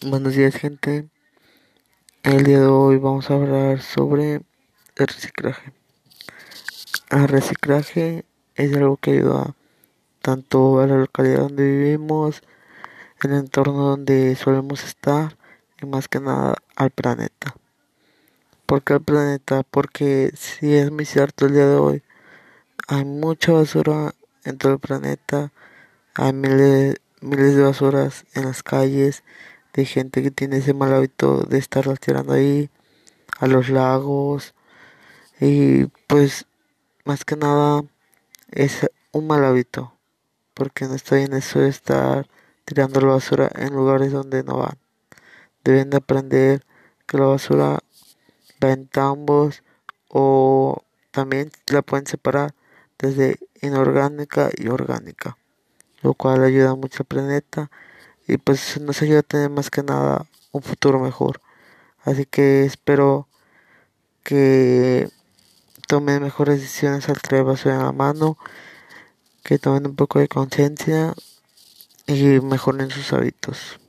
Buenos días, gente. El día de hoy vamos a hablar sobre el reciclaje. El reciclaje es algo que ayuda tanto a la localidad donde vivimos, el entorno donde solemos estar y más que nada al planeta. ¿Por qué al planeta? Porque si es muy cierto el día de hoy, hay mucha basura en todo el planeta, hay miles, miles de basuras en las calles de gente que tiene ese mal hábito de estarlas tirando ahí a los lagos y pues más que nada es un mal hábito porque no está bien eso de estar tirando la basura en lugares donde no van. Deben de aprender que la basura va en tambos o también la pueden separar desde inorgánica y orgánica, lo cual ayuda mucho al planeta y pues nos ayuda a tener más que nada un futuro mejor. Así que espero que tomen mejores decisiones al traer basura en la mano, que tomen un poco de conciencia y mejoren sus hábitos.